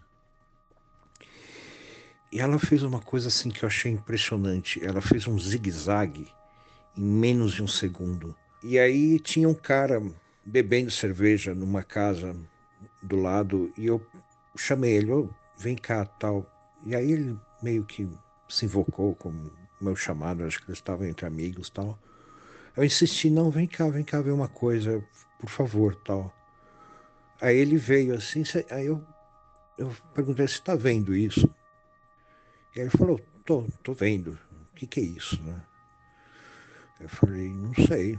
E ela fez uma coisa assim que eu achei impressionante. Ela fez um zigue-zague em menos de um segundo. E aí tinha um cara bebendo cerveja numa casa do lado e eu chamei ele, oh, vem cá, tal. E aí ele meio que se invocou com meu chamado, acho que eles estavam entre amigos, tal. Eu insisti, não, vem cá, vem cá ver uma coisa, por favor, tal. Aí ele veio assim, aí eu, eu perguntei, você está vendo isso? E ele falou, tô, tô vendo. O que, que é isso, né? Eu falei, não sei.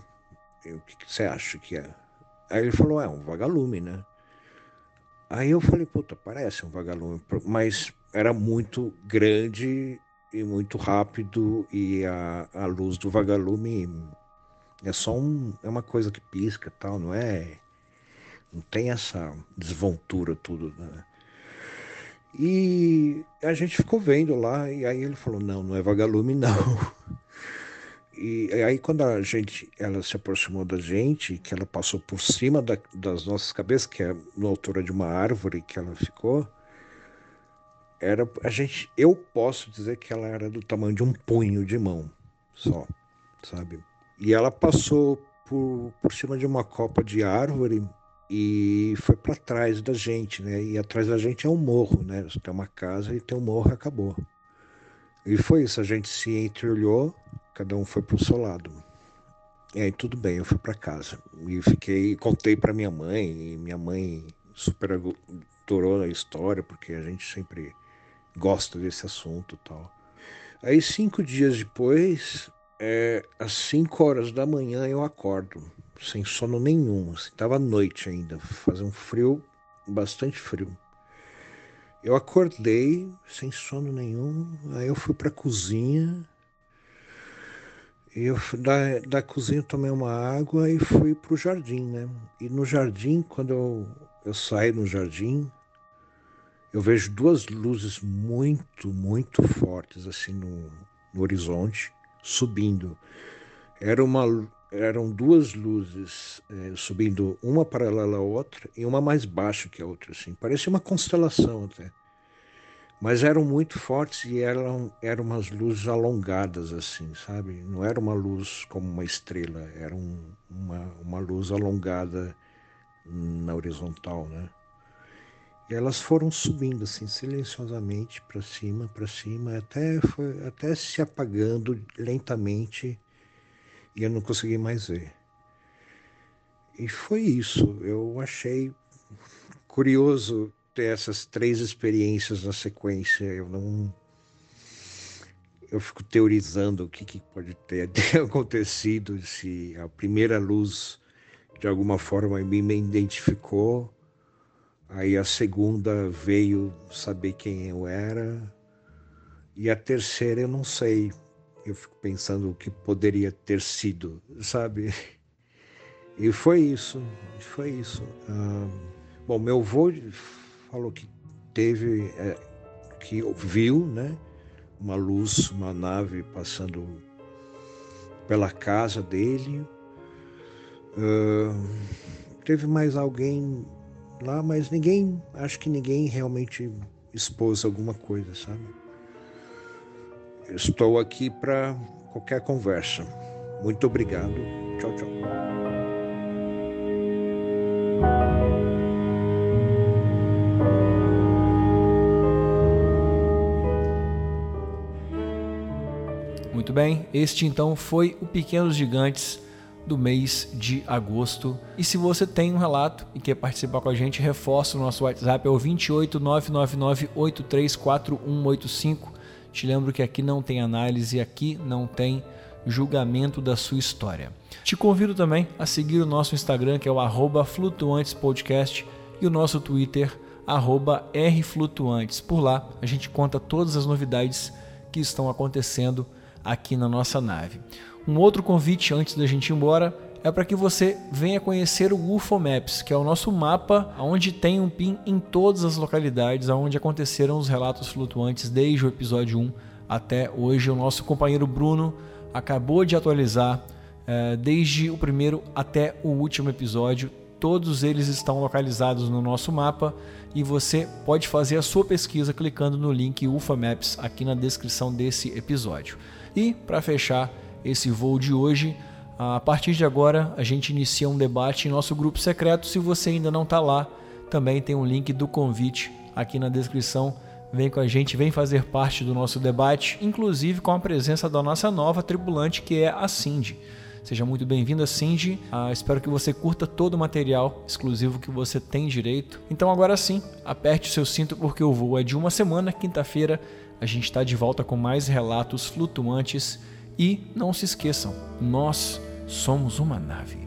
O que, que você acha que é? Aí ele falou, é um vagalume, né? Aí eu falei, puta, parece um vagalume, mas era muito grande e muito rápido e a, a luz do vagalume é só um, é uma coisa que pisca tal, não é? Não tem essa desvontura tudo, né? E a gente ficou vendo lá e aí ele falou, não, não é vagalume não. E aí quando a gente, ela se aproximou da gente, que ela passou por cima da, das nossas cabeças, que é na altura de uma árvore que ela ficou, era a gente, eu posso dizer que ela era do tamanho de um punho de mão, só, sabe? E ela passou por, por cima de uma copa de árvore e foi para trás da gente, né? E atrás da gente é um morro, né? Tem uma casa e tem um morro, acabou. E foi isso, a gente se entreolhou cada um foi para o seu lado. E aí tudo bem, eu fui para casa e fiquei, contei para minha mãe e minha mãe super adorou a história porque a gente sempre gosta desse assunto, tal. Aí cinco dias depois, é, às cinco horas da manhã eu acordo sem sono nenhum, estava assim, noite ainda, fazia um frio, bastante frio. Eu acordei sem sono nenhum, aí eu fui para a cozinha eu da, da cozinha tomei uma água e fui para o jardim, né? E no jardim, quando eu, eu saio no jardim, eu vejo duas luzes muito, muito fortes assim no, no horizonte, subindo. Era uma, eram duas luzes é, subindo, uma paralela à outra e uma mais baixa que a outra, assim. Parecia uma constelação até mas eram muito fortes e eram, eram umas luzes alongadas assim, sabe? Não era uma luz como uma estrela, era um, uma, uma luz alongada na horizontal, né? Elas foram subindo assim silenciosamente para cima, para cima, até foi até se apagando lentamente e eu não consegui mais ver. E foi isso. Eu achei curioso ter essas três experiências na sequência. Eu não. Eu fico teorizando o que, que pode ter acontecido, se a primeira luz de alguma forma me identificou, aí a segunda veio saber quem eu era, e a terceira eu não sei. Eu fico pensando o que poderia ter sido, sabe? E foi isso, foi isso. Ah, bom, meu avô falou que teve, é, que viu, né, uma luz, uma nave passando pela casa dele. Teve mais alguém lá, mas ninguém, acho que ninguém realmente expôs alguma coisa, sabe? Estou aqui para qualquer conversa. Muito obrigado. Tchau, tchau. Muito bem, este então foi o Pequenos Gigantes do mês de agosto. E se você tem um relato e quer participar com a gente, reforça o nosso WhatsApp, é o 28999834185. Te lembro que aqui não tem análise, aqui não tem julgamento da sua história. Te convido também a seguir o nosso Instagram, que é o flutuantespodcast, e o nosso Twitter, rflutuantes. Por lá a gente conta todas as novidades que estão acontecendo aqui na nossa nave. Um outro convite antes da gente ir embora é para que você venha conhecer o UFO Maps, que é o nosso mapa onde tem um pin em todas as localidades onde aconteceram os relatos flutuantes desde o episódio 1 até hoje. O nosso companheiro Bruno acabou de atualizar eh, desde o primeiro até o último episódio. Todos eles estão localizados no nosso mapa e você pode fazer a sua pesquisa clicando no link UFA Maps aqui na descrição desse episódio. E para fechar esse voo de hoje, a partir de agora a gente inicia um debate em nosso grupo secreto. Se você ainda não está lá, também tem um link do convite aqui na descrição. Vem com a gente, vem fazer parte do nosso debate, inclusive com a presença da nossa nova tripulante que é a Cindy. Seja muito bem-vinda, Cindy. Ah, espero que você curta todo o material exclusivo que você tem direito. Então, agora sim, aperte o seu cinto porque o voo é de uma semana. Quinta-feira a gente está de volta com mais relatos flutuantes. E não se esqueçam, nós somos uma nave.